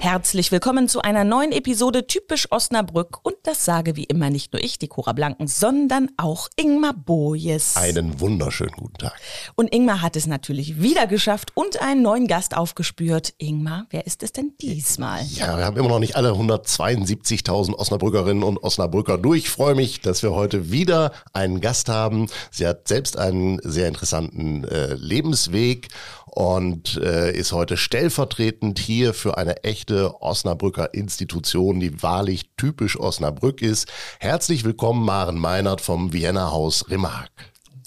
Herzlich willkommen zu einer neuen Episode Typisch Osnabrück. Und das sage wie immer nicht nur ich, die Cora Blanken, sondern auch Ingmar Bojes. Einen wunderschönen guten Tag. Und Ingmar hat es natürlich wieder geschafft und einen neuen Gast aufgespürt. Ingmar, wer ist es denn diesmal? Ja, wir haben immer noch nicht alle 172.000 Osnabrückerinnen und Osnabrücker durch. Ich freue mich, dass wir heute wieder einen Gast haben. Sie hat selbst einen sehr interessanten äh, Lebensweg und äh, ist heute stellvertretend hier für eine echte Osnabrücker Institution, die wahrlich typisch Osnabrück ist. Herzlich willkommen, Maren Meinert vom Vienna Haus Remark.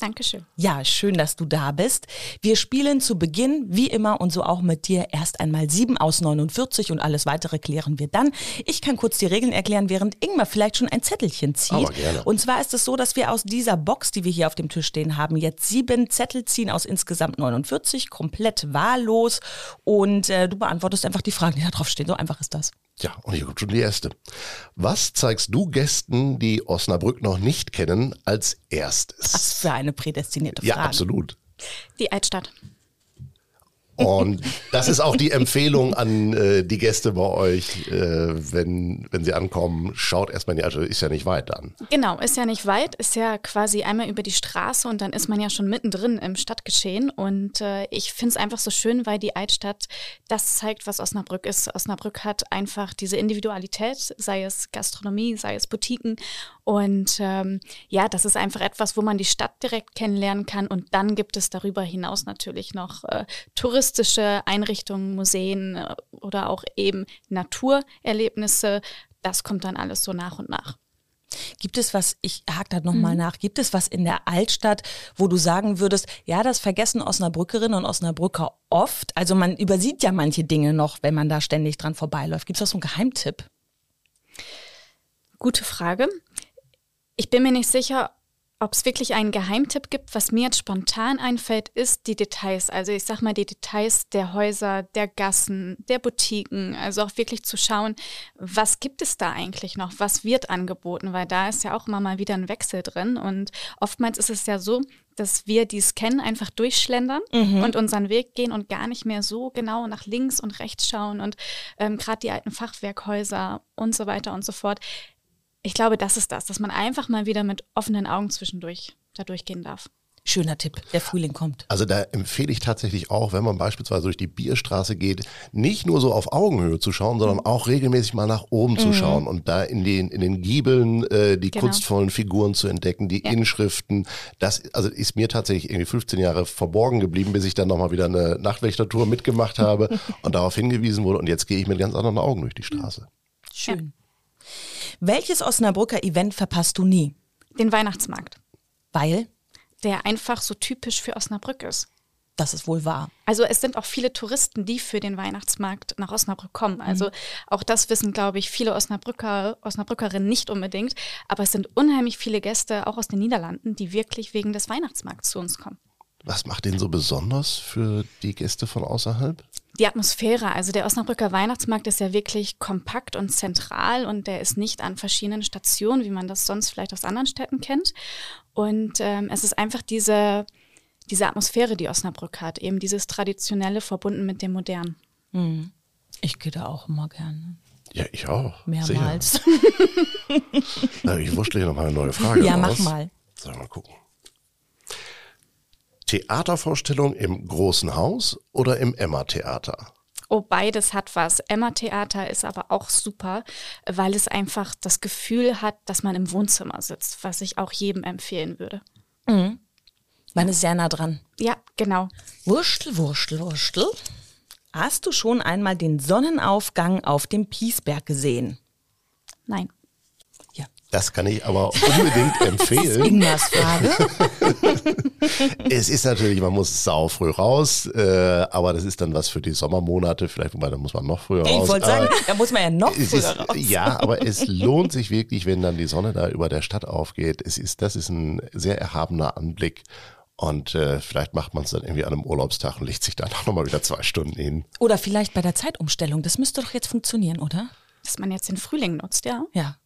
Dankeschön. Ja, schön, dass du da bist. Wir spielen zu Beginn, wie immer und so auch mit dir, erst einmal 7 aus 49 und alles weitere klären wir dann. Ich kann kurz die Regeln erklären, während Ingmar vielleicht schon ein Zettelchen zieht. Aber gerne. Und zwar ist es so, dass wir aus dieser Box, die wir hier auf dem Tisch stehen haben, jetzt sieben Zettel ziehen aus insgesamt 49, komplett wahllos. Und äh, du beantwortest einfach die Fragen, die da drauf stehen. So einfach ist das. Ja, und hier kommt schon die erste. Was zeigst du Gästen, die Osnabrück noch nicht kennen, als erstes? Was für eine prädestinierte Ja, Frage. absolut. Die Altstadt. Und das ist auch die Empfehlung an äh, die Gäste bei euch, äh, wenn, wenn sie ankommen, schaut erstmal in die Altstadt, ist ja nicht weit dann. Genau, ist ja nicht weit, ist ja quasi einmal über die Straße und dann ist man ja schon mittendrin im Stadtgeschehen. Und äh, ich finde es einfach so schön, weil die Altstadt das zeigt, was Osnabrück ist. Osnabrück hat einfach diese Individualität, sei es Gastronomie, sei es Boutiquen. Und ähm, ja, das ist einfach etwas, wo man die Stadt direkt kennenlernen kann. Und dann gibt es darüber hinaus natürlich noch äh, touristische Einrichtungen, Museen äh, oder auch eben Naturerlebnisse. Das kommt dann alles so nach und nach. Gibt es was, ich hake da nochmal nach, gibt es was in der Altstadt, wo du sagen würdest, ja, das vergessen Osnabrückerinnen und Osnabrücker oft. Also man übersieht ja manche Dinge noch, wenn man da ständig dran vorbeiläuft. Gibt es da so einen Geheimtipp? Gute Frage. Ich bin mir nicht sicher, ob es wirklich einen Geheimtipp gibt. Was mir jetzt spontan einfällt, ist die Details. Also ich sag mal die Details der Häuser, der Gassen, der Boutiquen. Also auch wirklich zu schauen, was gibt es da eigentlich noch? Was wird angeboten? Weil da ist ja auch immer mal wieder ein Wechsel drin. Und oftmals ist es ja so, dass wir, die kennen, einfach durchschlendern und unseren Weg gehen und gar nicht mehr so genau nach links und rechts schauen. Und ähm, gerade die alten Fachwerkhäuser und so weiter und so fort. Ich glaube, das ist das, dass man einfach mal wieder mit offenen Augen zwischendurch da durchgehen darf. Schöner Tipp, der Frühling kommt. Also da empfehle ich tatsächlich auch, wenn man beispielsweise durch die Bierstraße geht, nicht nur so auf Augenhöhe zu schauen, sondern auch regelmäßig mal nach oben zu schauen und da in den, in den Giebeln äh, die Genau. kunstvollen Figuren zu entdecken, die Ja. Inschriften. Das also ist mir tatsächlich irgendwie 15 Jahre verborgen geblieben, bis ich dann nochmal wieder eine Nachtwächtertour mitgemacht habe und darauf hingewiesen wurde. Und jetzt gehe ich mit ganz anderen Augen durch die Straße. Schön. Welches Osnabrücker Event verpasst du nie? Den Weihnachtsmarkt, Weil, der einfach so typisch für Osnabrück ist. das ist wohl wahr. Also es sind auch viele Touristen, die für den Weihnachtsmarkt nach Osnabrück kommen. Also auch das wissen, glaube ich, viele Osnabrücker, Osnabrückerinnen nicht unbedingt. Aber es sind unheimlich viele Gäste, auch aus den Niederlanden, die wirklich wegen des Weihnachtsmarkts zu uns kommen. Was macht den so besonders für die Gäste von außerhalb? Die Atmosphäre, also der Osnabrücker Weihnachtsmarkt ist ja wirklich kompakt und zentral und der ist nicht an verschiedenen Stationen, wie man das sonst vielleicht aus anderen Städten kennt. Und ähm, es ist einfach diese, diese Atmosphäre, die Osnabrück hat, eben dieses Traditionelle verbunden mit dem Modernen. Ich gehe da auch immer gerne. Ja, ich auch. Mehrmals. Na, ich wurschtle hier noch mal eine neue Frage Ja, raus. mach mal. Sollen wir mal gucken. Theatervorstellung im Großen Haus oder im Emma-Theater? Oh, beides hat was. Emma Theater ist aber auch super, weil es einfach das Gefühl hat, dass man im Wohnzimmer sitzt, was ich auch jedem empfehlen würde. Man ist sehr nah dran. Ja, genau. Wurstel, Wurstel, Wurstel. Hast du schon einmal den Sonnenaufgang auf dem Piesberg gesehen? Nein. Das kann ich aber unbedingt empfehlen. Ingmars Frage. Es ist natürlich, man muss sau früh raus, äh, aber das ist dann was für die Sommermonate, vielleicht, wobei da muss man noch früher Ich raus. wollte aber sagen, da muss man ja noch früher ist, raus. Ja, aber es lohnt sich wirklich, wenn dann die Sonne da über der Stadt aufgeht. Es ist, das ist ein sehr erhabener Anblick. Und äh, vielleicht macht man es dann irgendwie an einem Urlaubstag und legt sich dann auch nochmal wieder zwei Stunden hin. Oder vielleicht bei der Zeitumstellung. Das müsste doch jetzt funktionieren, oder? Dass man jetzt den Frühling nutzt, ja. Ja.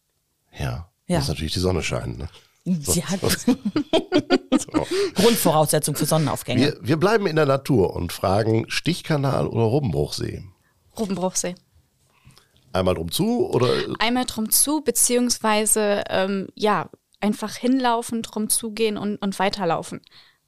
Ja, Ja. muss natürlich die Sonne scheinen. Ne? Ja. so. Grundvoraussetzung für Sonnenaufgänge. Wir, wir bleiben in der Natur und fragen Stichkanal oder Robbenbruchsee? Robbenbruchsee. Einmal drum zu oder? Einmal drum zu, beziehungsweise ähm, ja, einfach hinlaufen, drum zugehen und, und weiterlaufen.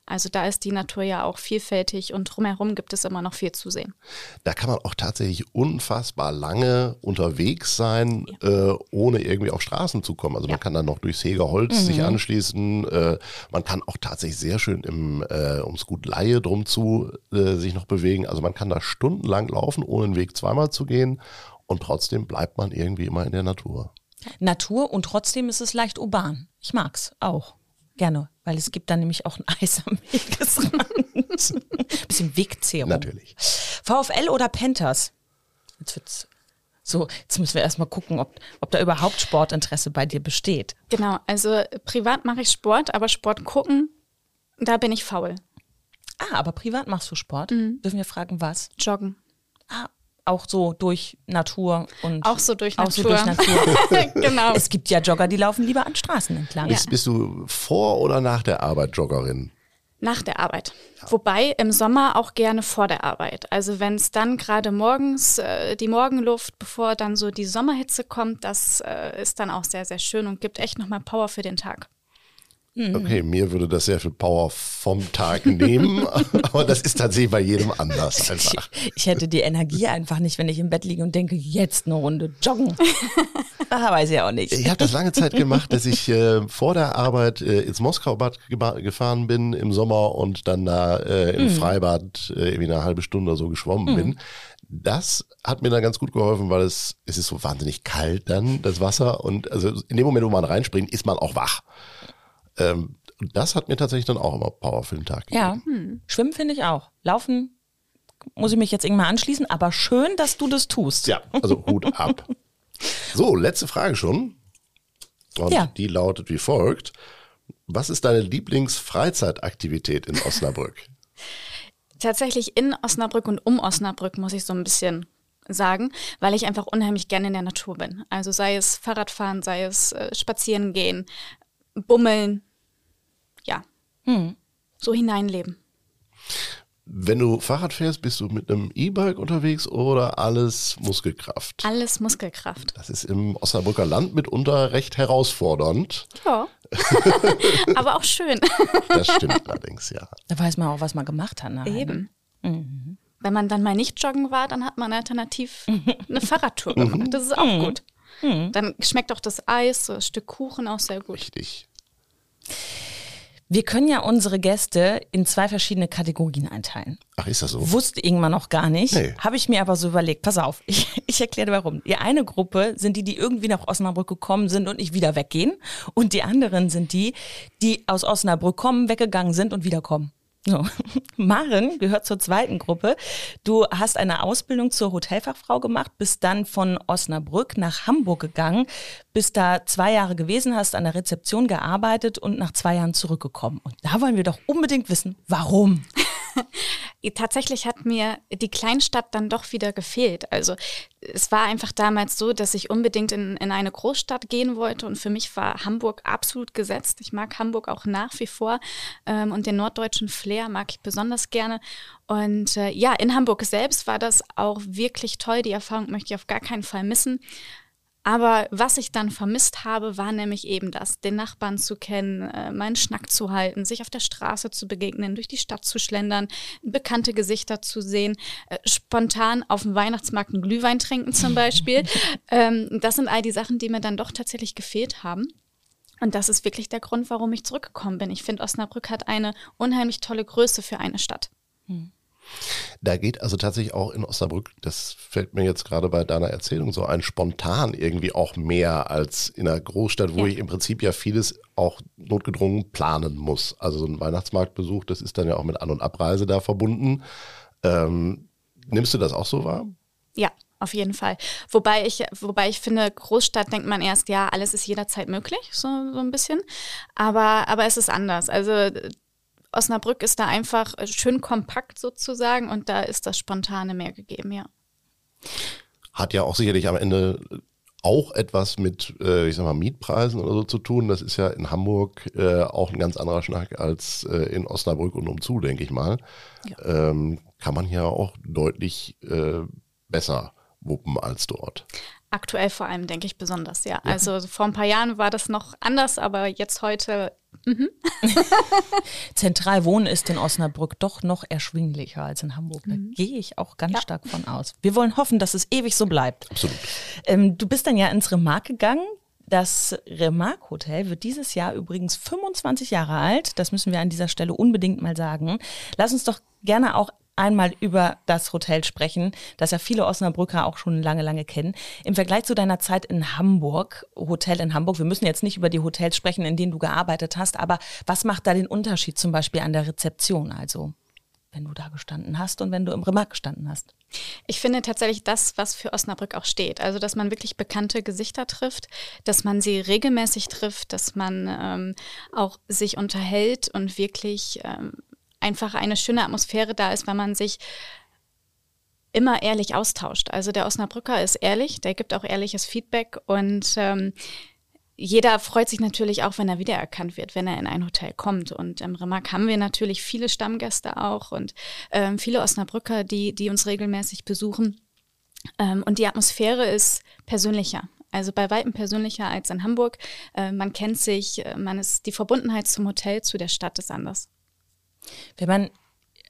Also da ist die Natur ja auch vielfältig und drumherum gibt es immer noch viel zu sehen. Da kann man auch tatsächlich unfassbar lange unterwegs sein, ja. äh, ohne irgendwie auf Straßen zu kommen. Also ja. man kann dann noch durchs Hegerholz mhm. sich anschließen. Äh, man kann auch tatsächlich sehr schön im, äh, ums Gut Laie drum zu äh, sich noch bewegen. Also man kann da stundenlang laufen, ohne den Weg zweimal zu gehen. Und trotzdem bleibt man irgendwie immer in der Natur. Natur und trotzdem ist es leicht urban. Ich mag's auch. Gerne, weil es gibt dann nämlich auch ein Eis am Wegesrand. Bisschen Wegzehrung. Natürlich. VfL oder Panthers? Jetzt wird's so, jetzt müssen wir erstmal gucken, ob, ob da überhaupt Sportinteresse bei dir besteht. Genau, also privat mache ich Sport, aber Sport gucken, da bin ich faul. Ah, aber privat machst du Sport? Mhm. Dürfen wir fragen, was? Joggen. Ah, auch so durch Natur und auch so durch auch Natur. So durch Natur. genau. Es gibt ja Jogger, die laufen lieber an Straßen entlang. Bist, bist du vor oder nach der Arbeit Joggerin? Nach der Arbeit. Ja. Wobei im Sommer auch gerne vor der Arbeit. Also wenn es dann gerade morgens, äh, die Morgenluft, bevor dann so die Sommerhitze kommt, das äh, ist dann auch sehr, sehr schön und gibt echt nochmal Power für den Tag. Mhm. Okay, mir würde das sehr viel Power vom Tag nehmen, aber das ist tatsächlich bei jedem anders einfach. Ich, ich, hätte die Energie einfach nicht, wenn ich im Bett liege und denke, jetzt eine Runde joggen. ah, weiß ich auch nicht. Ich habe das lange Zeit gemacht, dass ich äh, vor der Arbeit äh, ins Moskaubad gefahren bin im Sommer und dann da äh, im mhm. Freibad äh, irgendwie eine halbe Stunde oder so geschwommen mhm. bin. Das hat mir dann ganz gut geholfen, weil es, es ist so wahnsinnig kalt dann, das Wasser. Und also in dem Moment, wo man reinspringt, ist man auch wach. Ähm, das hat mir tatsächlich dann auch immer Power für den Tag gegeben. Ja, hm. Schwimmen finde ich auch. Laufen muss ich mich jetzt irgendwann anschließen, aber schön, dass du das tust. Ja, also Hut ab. So, letzte Frage schon. Und ja. die lautet wie folgt. Was ist deine Lieblingsfreizeitaktivität in Osnabrück? Tatsächlich in Osnabrück und um Osnabrück muss ich so ein bisschen sagen, weil ich einfach unheimlich gerne in der Natur bin. Also sei es Fahrradfahren, sei es äh, Spazieren gehen, Bummeln, hm. so hineinleben. Wenn du Fahrrad fährst, bist du mit einem E-Bike unterwegs oder alles Muskelkraft? Alles Muskelkraft. Das ist im Osnabrücker Land mitunter recht herausfordernd. Ja. Aber auch schön. das stimmt allerdings, ja. Da weiß man auch, was man gemacht hat. Nachher. Ne? Eben. Mhm. Wenn man dann mal nicht joggen war, dann hat man alternativ eine Fahrradtour gemacht. Das ist auch mhm. gut. Mhm. Dann schmeckt auch das Eis, das Stück Kuchen auch sehr gut. Richtig. Wir können ja unsere Gäste in zwei verschiedene Kategorien einteilen. Ach, ist das so? Wusste irgendwann noch gar nicht. Nee. Habe ich mir aber so überlegt. Pass auf, ich, ich erkläre warum. Die eine Gruppe sind die, die irgendwie nach Osnabrück gekommen sind und nicht wieder weggehen. Und die anderen sind die, die aus Osnabrück kommen, weggegangen sind und wiederkommen. So. Maren gehört zur zweiten Gruppe. Du hast eine Ausbildung zur Hotelfachfrau gemacht, bist dann von Osnabrück nach Hamburg gegangen, bist da zwei Jahre gewesen, hast an der Rezeption gearbeitet und nach zwei Jahren zurückgekommen. Und da wollen wir doch unbedingt wissen, warum. Tatsächlich hat mir die Kleinstadt dann doch wieder gefehlt. Also es war einfach damals so, dass ich unbedingt in, in eine Großstadt gehen wollte und für mich war Hamburg absolut gesetzt. Ich mag Hamburg auch nach wie vor ähm, und den norddeutschen Flair mag ich besonders gerne. Und äh, ja, in Hamburg selbst war das auch wirklich toll. Die Erfahrung möchte ich auf gar keinen Fall missen. Aber was ich dann vermisst habe, war nämlich eben das, den Nachbarn zu kennen, äh, meinen Schnack zu halten, sich auf der Straße zu begegnen, durch die Stadt zu schlendern, bekannte Gesichter zu sehen, äh, spontan auf dem Weihnachtsmarkt einen Glühwein trinken zum Beispiel. ähm, das sind all die Sachen, die mir dann doch tatsächlich gefehlt haben. Und das ist wirklich der Grund, warum ich zurückgekommen bin. Ich finde, Osnabrück hat eine unheimlich tolle Größe für eine Stadt. Hm. Da geht also tatsächlich auch in Osnabrück, das fällt mir jetzt gerade bei deiner Erzählung so ein, spontan irgendwie auch mehr als in einer Großstadt, wo ja. ich im Prinzip ja vieles auch notgedrungen planen muss. Also so ein Weihnachtsmarktbesuch, das ist dann ja auch mit An- und Abreise da verbunden. Ähm, nimmst du das auch so wahr? Ja, auf jeden Fall. Wobei ich, wobei ich finde, Großstadt denkt man erst, ja, alles ist jederzeit möglich, so, so ein bisschen. Aber, aber es ist anders. Also Osnabrück ist da einfach äh, schön kompakt sozusagen und da ist das Spontane mehr gegeben, ja. Hat ja auch sicherlich am Ende auch etwas mit, äh, ich sag mal, Mietpreisen oder so zu tun. Das ist ja in Hamburg äh, auch ein ganz anderer Schnack als in Osnabrück und umzu, denke ich mal. Ja. Ähm, kann man hier auch deutlich besser wuppen als dort. Aktuell vor allem, denke ich, besonders, ja. ja. Also vor ein paar Jahren war das noch anders, aber jetzt heute. Mhm. Zentral wohnen ist in Osnabrück doch noch erschwinglicher als in Hamburg. Da mhm. gehe ich auch ganz ja. stark von aus. Wir wollen hoffen, dass es ewig so bleibt. Absolut. Ähm, du bist dann ja ins Remarque gegangen. Das Remarque Hotel wird dieses Jahr übrigens 25 Jahre alt. Das müssen wir an dieser Stelle unbedingt mal sagen. Lass uns doch gerne auch einmal über das Hotel sprechen, das ja viele Osnabrücker auch schon lange, lange kennen. Im Vergleich zu deiner Zeit in Hamburg, Hotel in Hamburg, wir müssen jetzt nicht über die Hotels sprechen, in denen du gearbeitet hast, aber was macht da den Unterschied zum Beispiel an der Rezeption? Also wenn du da gestanden hast und wenn du im Remark gestanden hast? Ich finde tatsächlich das, was für Osnabrück auch steht. Also, dass man wirklich bekannte Gesichter trifft, dass man sie regelmäßig trifft, dass man ähm, auch sich unterhält und wirklich ähm, einfach eine schöne Atmosphäre da ist, weil man sich immer ehrlich austauscht. Also der Osnabrücker ist ehrlich, der gibt auch ehrliches Feedback und ähm, jeder freut sich natürlich auch, wenn er wiedererkannt wird, wenn er in ein Hotel kommt. Und im Remark haben wir natürlich viele Stammgäste auch und ähm, viele Osnabrücker, die, die uns regelmäßig besuchen. Ähm, und die Atmosphäre ist persönlicher. Also bei weitem persönlicher als in Hamburg. Äh, man kennt sich, äh, man ist, die Verbundenheit zum Hotel, zu der Stadt ist anders. Wenn man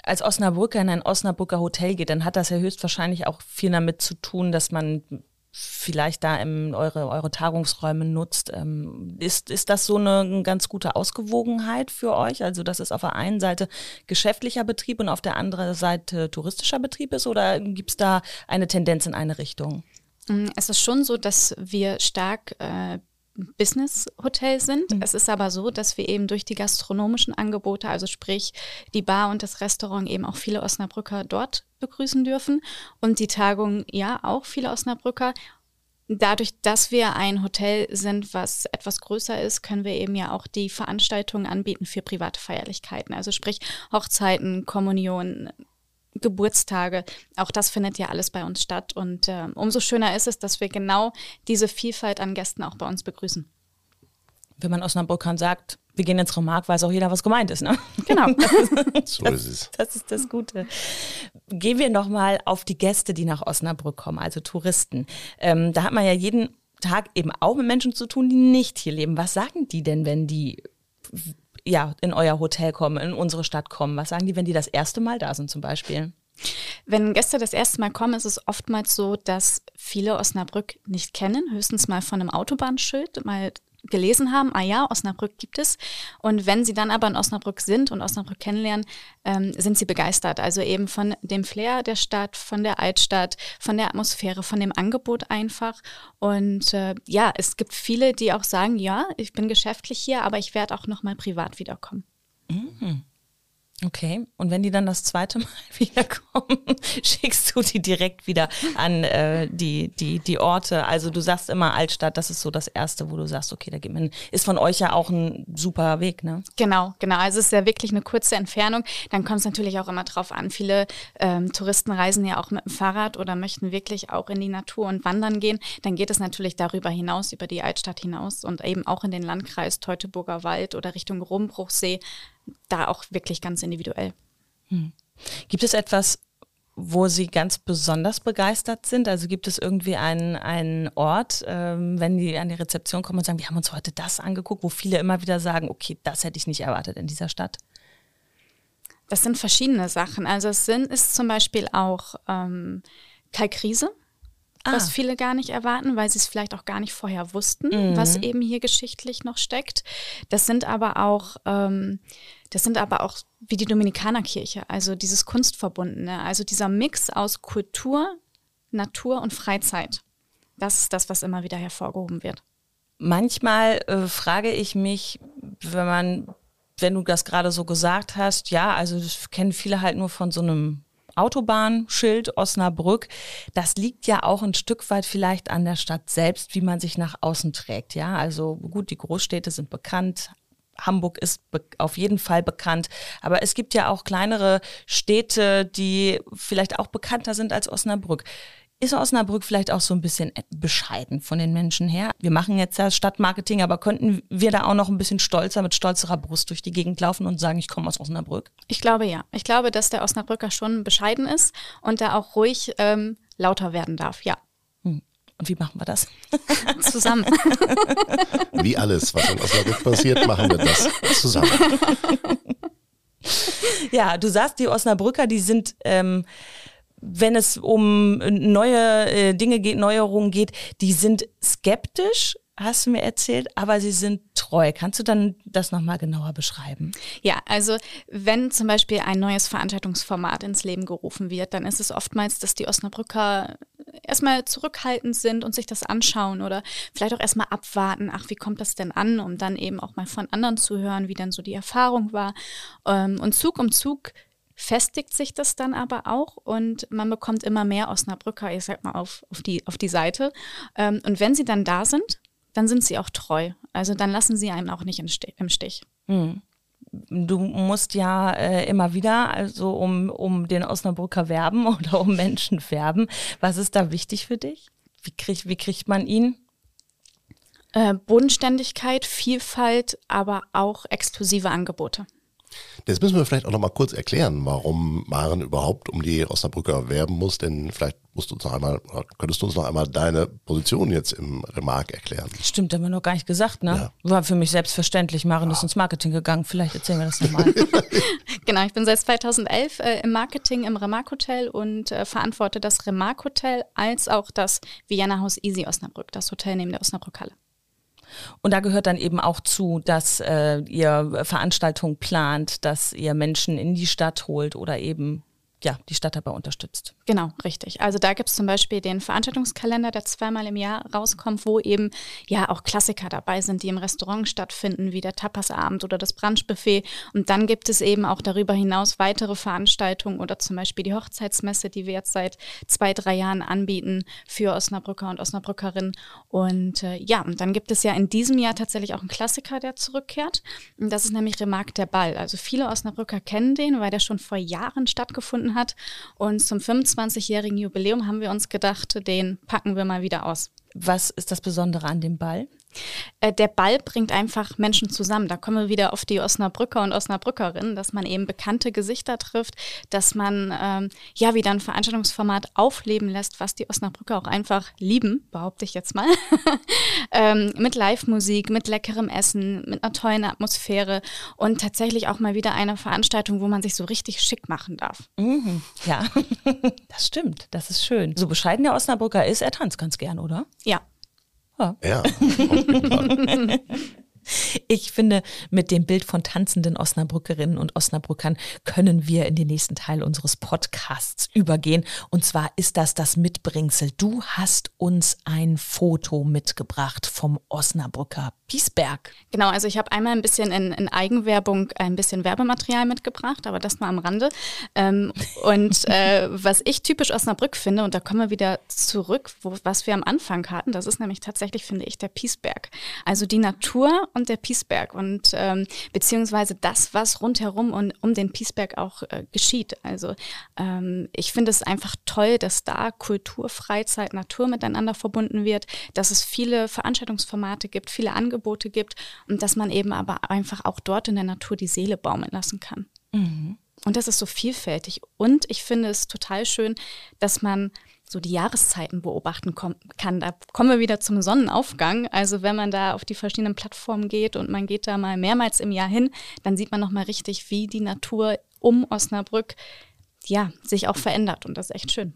als Osnabrücker in ein Osnabrücker Hotel geht, dann hat das ja höchstwahrscheinlich auch viel damit zu tun, dass man vielleicht da im, eure, eure Tagungsräume nutzt. Ähm, ist, ist das so eine ganz gute Ausgewogenheit für euch? Also, dass es auf der einen Seite geschäftlicher Betrieb und auf der anderen Seite touristischer Betrieb ist oder gibt es da eine Tendenz in eine Richtung? Mm, es ist schon so, dass wir stark äh, Business-Hotel sind. Mhm. Es ist aber so, dass wir eben durch die gastronomischen Angebote, also sprich die Bar und das Restaurant, eben auch viele Osnabrücker dort begrüßen dürfen und die Tagung ja auch viele Osnabrücker. Dadurch, dass wir ein Hotel sind, was etwas größer ist, können wir eben ja auch die Veranstaltungen anbieten für private Feierlichkeiten. Also sprich Hochzeiten, Kommunion, Geburtstage, auch das findet ja alles bei uns statt. Und äh, umso schöner ist es, dass wir genau diese Vielfalt an Gästen auch bei uns begrüßen. Wenn man Osnabrückern sagt, wir gehen ins Remark, weiß auch jeder, was gemeint ist. Ne? Genau. so ist es. Das ist das Gute. Gehen wir nochmal auf die Gäste, die nach Osnabrück kommen, also Touristen. Ähm, da hat man ja jeden Tag eben auch mit Menschen zu tun, die nicht hier leben. Was sagen die denn, wenn die ja, in euer Hotel kommen, in unsere Stadt kommen? Was sagen die, wenn die das erste Mal da sind zum Beispiel? Wenn Gäste das erste Mal kommen, ist es oftmals so, dass viele Osnabrück nicht kennen, höchstens mal von einem Autobahnschild mal gelesen haben, ah ja, Osnabrück gibt es. Und wenn sie dann aber in Osnabrück sind und Osnabrück kennenlernen, ähm, sind sie begeistert. Also eben von dem Flair der Stadt, von der Altstadt, von der Atmosphäre, von dem Angebot einfach. Und äh, ja, es gibt viele, die auch sagen, ja, ich bin geschäftlich hier, aber ich werde auch noch mal privat wiederkommen. Mhm. Okay, und wenn die dann das zweite Mal wiederkommen, schickst du die direkt wieder an äh, die, die, die Orte. Also du sagst immer Altstadt, das ist so das Erste, wo du sagst, okay, da geht man, ist von euch ja auch ein super Weg, ne? Genau, genau. Also es ist ja wirklich eine kurze Entfernung. Dann kommt es natürlich auch immer drauf an. Viele ähm, Touristen reisen ja auch mit dem Fahrrad oder möchten wirklich auch in die Natur und wandern gehen. Dann geht es natürlich darüber hinaus, über die Altstadt hinaus und eben auch in den Landkreis Teutoburger Wald oder Richtung Rumbruchsee da auch wirklich ganz individuell. Hm. Gibt es etwas, wo Sie ganz besonders begeistert sind? Also gibt es irgendwie einen, einen Ort, ähm, wenn die an die Rezeption kommen und sagen, wir haben uns heute das angeguckt, wo viele immer wieder sagen, okay, das hätte ich nicht erwartet in dieser Stadt? Das sind verschiedene Sachen. Also es sind, ist zum Beispiel auch ähm, Kalkrise ah. was viele gar nicht erwarten, weil sie es vielleicht auch gar nicht vorher wussten, mhm. was eben hier geschichtlich noch steckt. Das sind aber auch, ähm, das sind aber auch wie die Dominikanerkirche, also dieses Kunstverbundene, also dieser Mix aus Kultur, Natur und Freizeit. Das ist das, was immer wieder hervorgehoben wird. Manchmal äh, frage ich mich, wenn man, wenn du das gerade so gesagt hast, ja, also das kennen viele halt nur von so einem Autobahnschild Osnabrück, das liegt ja auch ein Stück weit vielleicht an der Stadt selbst, wie man sich nach außen trägt. Ja, also gut, die Großstädte sind bekannt. Hamburg ist auf jeden Fall bekannt. Aber es gibt ja auch kleinere Städte, die vielleicht auch bekannter sind als Osnabrück. Ist Osnabrück vielleicht auch so ein bisschen bescheiden von den Menschen her? Wir machen jetzt ja Stadtmarketing, aber könnten wir da auch noch ein bisschen stolzer, mit stolzerer Brust durch die Gegend laufen und sagen, ich komme aus Osnabrück? Ich glaube ja. Ich glaube, dass der Osnabrücker schon bescheiden ist und da auch ruhig ähm, lauter werden darf, ja. Und wie machen wir das? zusammen. Wie alles, was in Osnabrück passiert, machen wir das zusammen. Ja, du sagst, die Osnabrücker, die sind ähm, wenn es um neue äh, Dinge geht, Neuerungen geht, die sind skeptisch, hast du mir erzählt, aber sie sind treu. Kannst du dann das nochmal genauer beschreiben? Ja, also wenn zum Beispiel ein neues Veranstaltungsformat ins Leben gerufen wird, dann ist es oftmals, dass die Osnabrücker erstmal zurückhaltend sind und sich das anschauen oder vielleicht auch erstmal abwarten, ach, wie kommt das denn an, um dann eben auch mal von anderen zu hören, wie dann so die Erfahrung war. Ähm, und Zug um Zug festigt sich das dann aber auch und man bekommt immer mehr Osnabrücker, ich sag mal, auf, auf, die, auf die Seite. Ähm, und wenn sie dann da sind, dann sind sie auch treu. Also dann lassen sie einen auch nicht im Stich. Hm. Du musst ja äh, immer wieder, also um, um den Osnabrücker werben oder um Menschen werben. Was ist da wichtig für dich? Wie, krieg, wie kriegt man ihn? Äh, Bodenständigkeit, Vielfalt, aber auch exklusive Angebote. Das müssen wir vielleicht auch noch mal kurz erklären, warum Maren überhaupt um die Osnabrücker werben muss, denn vielleicht musst du uns noch einmal, könntest du uns noch einmal deine Position jetzt im Remark erklären. Stimmt, haben wir noch gar nicht gesagt, ne? Ja. War für mich selbstverständlich. Maren ist ins Marketing gegangen. Vielleicht erzählen wir das nochmal. genau, ich bin seit 2011 äh, im Marketing im Remark Hotel und äh, verantworte das Remark Hotel als auch das Vienna Haus Easy Osnabrück, das Hotel neben der Osnabrück Halle. Und da gehört dann eben auch zu, dass äh, ihr Veranstaltungen plant, dass ihr Menschen in die Stadt holt oder eben ja, die Stadt dabei unterstützt. Genau, richtig. Also da gibt es zum Beispiel den Veranstaltungskalender, der zweimal im Jahr rauskommt, wo eben ja auch Klassiker dabei sind, die im Restaurant stattfinden, wie der Tapasabend oder das Brunchbuffet. Und dann gibt es eben auch darüber hinaus weitere Veranstaltungen oder zum Beispiel die Hochzeitsmesse, die wir jetzt seit zwei, drei Jahren anbieten für Osnabrücker und Osnabrückerinnen. Und äh, ja, und dann gibt es ja in diesem Jahr tatsächlich auch einen Klassiker, der zurückkehrt. Und das ist nämlich Remark der Ball. Also viele Osnabrücker kennen den, weil der schon vor Jahren stattgefunden hat. Und zum 25-jährigen Jubiläum haben wir uns gedacht, den packen wir mal wieder aus. Was ist das Besondere an dem Ball? Äh, der Ball bringt einfach Menschen zusammen. Da kommen wir wieder auf die Osnabrücker und Osnabrückerinnen, dass man eben bekannte Gesichter trifft, dass man ähm, ja wieder ein Veranstaltungsformat aufleben lässt, was die Osnabrücker auch einfach lieben, behaupte ich jetzt mal. ähm, mit Live-Musik, mit leckerem Essen, mit einer tollen Atmosphäre und tatsächlich auch mal wieder eine Veranstaltung, wo man sich so richtig schick machen darf. Mhm, ja, das stimmt. Das ist schön. So bescheiden der Osnabrücker ist, er tanzt ganz gern, oder? Ja, ja. ja Ich finde, mit dem Bild von tanzenden Osnabrückerinnen und Osnabrückern können wir in den nächsten Teil unseres Podcasts übergehen. Und zwar ist das das Mitbringsel. Du hast uns ein Foto mitgebracht vom Osnabrücker Piesberg. Genau, also ich habe einmal ein bisschen in, in, Eigenwerbung ein bisschen Werbematerial mitgebracht, aber das mal am Rande. Ähm, und äh, was ich typisch Osnabrück finde, und da kommen wir wieder zurück, wo, was wir am Anfang hatten, das ist nämlich tatsächlich, finde ich, der Piesberg. Also die Natur und der Piesberg und ähm, beziehungsweise das, was rundherum und um den Piesberg auch äh, geschieht. Also ähm, ich finde es einfach toll, dass da Kultur, Freizeit, Natur miteinander verbunden wird, dass es viele Veranstaltungsformate gibt, viele Angebote gibt und dass man eben aber einfach auch dort in der Natur die Seele baumeln lassen kann. Mhm. Und das ist so vielfältig. Und ich finde es total schön, dass man so die Jahreszeiten beobachten kann. Da kommen wir wieder zum Sonnenaufgang. Also wenn man da auf die verschiedenen Plattformen geht und man geht da mal mehrmals im Jahr hin, dann sieht man nochmal richtig, wie die Natur um Osnabrück ja, sich auch verändert. Und das ist echt schön.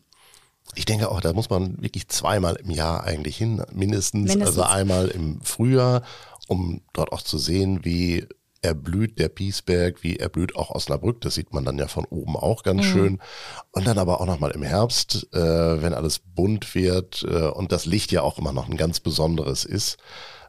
Ich denke auch, da muss man wirklich zweimal im Jahr eigentlich hin, mindestens. mindestens. Also einmal im Frühjahr, um dort auch zu sehen, wie erblüht der Piesberg, wie erblüht auch Osnabrück. Das sieht man dann ja von oben auch ganz mhm. schön. Und dann aber auch nochmal im Herbst, äh, wenn alles bunt wird äh, und das Licht ja auch immer noch ein ganz besonderes ist.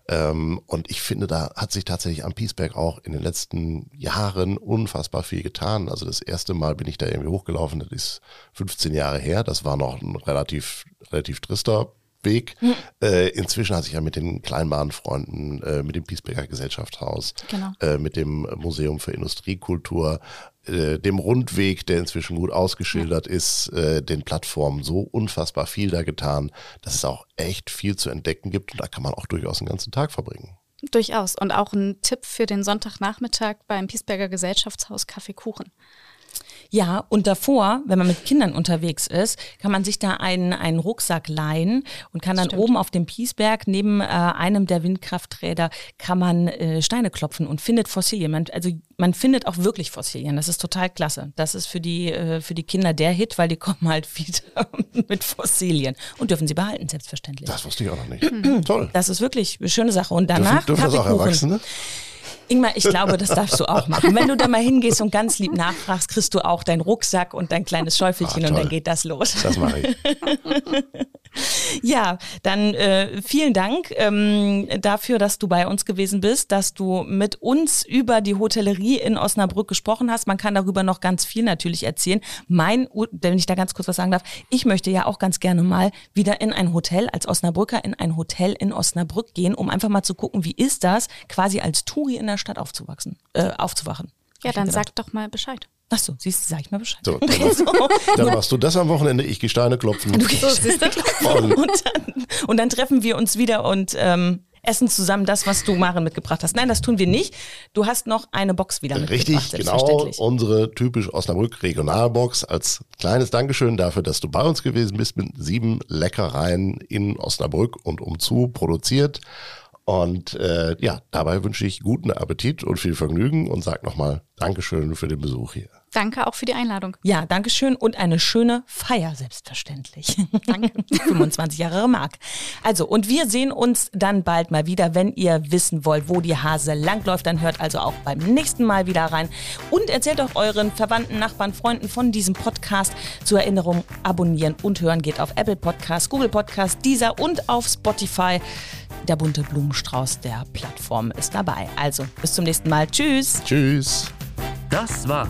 Ähm, und ich finde, da hat sich tatsächlich am Piesberg auch in den letzten Jahren unfassbar viel getan. Also das erste Mal bin ich da irgendwie hochgelaufen, das ist 15 Jahre her. Das war noch ein relativ, relativ trister Rundweg. Mhm. Äh, inzwischen hat sich ja mit den Kleinbahnfreunden, äh, mit dem Piesberger Gesellschaftshaus, genau. äh, mit dem Museum für Industriekultur, äh, dem Rundweg, der inzwischen gut ausgeschildert ja. ist, äh, den Plattformen so unfassbar viel da getan, dass es auch echt viel zu entdecken gibt und da kann man auch durchaus einen ganzen Tag verbringen. Durchaus. Und auch ein Tipp für den Sonntagnachmittag beim Piesberger Gesellschaftshaus Kaffeekuchen. Ja, und davor, wenn man mit Kindern unterwegs ist, kann man sich da einen, einen Rucksack leihen und kann dann Stimmt. oben auf dem Piesberg neben äh, einem der Windkrafträder kann man äh, Steine klopfen und findet Fossilien. Man, also man findet auch wirklich Fossilien. Das ist total klasse. Das ist für die, äh, für die Kinder der Hit, weil die kommen halt wieder mit Fossilien und dürfen sie behalten, selbstverständlich. Das wusste ich auch noch nicht. Mhm. Toll. Das ist wirklich eine schöne Sache. Und danach dürfen, dürfen das auch Erwachsene? Ingmar, ich glaube, das darfst du auch machen. Wenn du da mal hingehst und ganz lieb nachfragst, kriegst du auch deinen Rucksack und dein kleines Schäufelchen Ach, und dann geht das los. Das mache ich. ja, dann äh, vielen Dank ähm, dafür, dass du bei uns gewesen bist, dass du mit uns über die Hotellerie in Osnabrück gesprochen hast. Man kann darüber noch ganz viel natürlich erzählen. Mein, wenn ich da ganz kurz was sagen darf, ich möchte ja auch ganz gerne mal wieder in ein Hotel als Osnabrücker in ein Hotel in Osnabrück gehen, um einfach mal zu gucken, wie ist das, quasi als Touri in der Stadt aufzuwachsen, äh, aufzuwachen. Ja, dann sag doch mal Bescheid. Ach so, siehst du, sag ich mal Bescheid. So, dann, machst, dann machst du das am Wochenende, ich gehe Steine klopfen. Du gehst Steine klopfen. Und dann, und dann treffen wir uns wieder und ähm, essen zusammen das, was du Maren mitgebracht hast. Nein, das tun wir nicht. Du hast noch eine Box wieder mitgebracht. Richtig, genau. Unsere typisch Osnabrück Regionalbox als kleines Dankeschön dafür, dass du bei uns gewesen bist mit sieben Leckereien in Osnabrück und umzu produziert. Und äh, ja, dabei wünsche ich guten Appetit und viel Vergnügen und sag nochmal Dankeschön für den Besuch hier. Danke auch für die Einladung. Ja, Dankeschön und eine schöne Feier, selbstverständlich. Danke. 25 Jahre Mark. Also, und wir sehen uns dann bald mal wieder. Wenn ihr wissen wollt, wo die Hase langläuft, dann hört also auch beim nächsten Mal wieder rein. Und erzählt auch euren Verwandten, Nachbarn, Freunden von diesem Podcast. Zur Erinnerung, abonnieren und hören geht auf Apple Podcast, Google Podcast, Deezer und auf Spotify. Der bunte Blumenstrauß der Plattform ist dabei. Also, bis zum nächsten Mal. Tschüss. Tschüss. Das war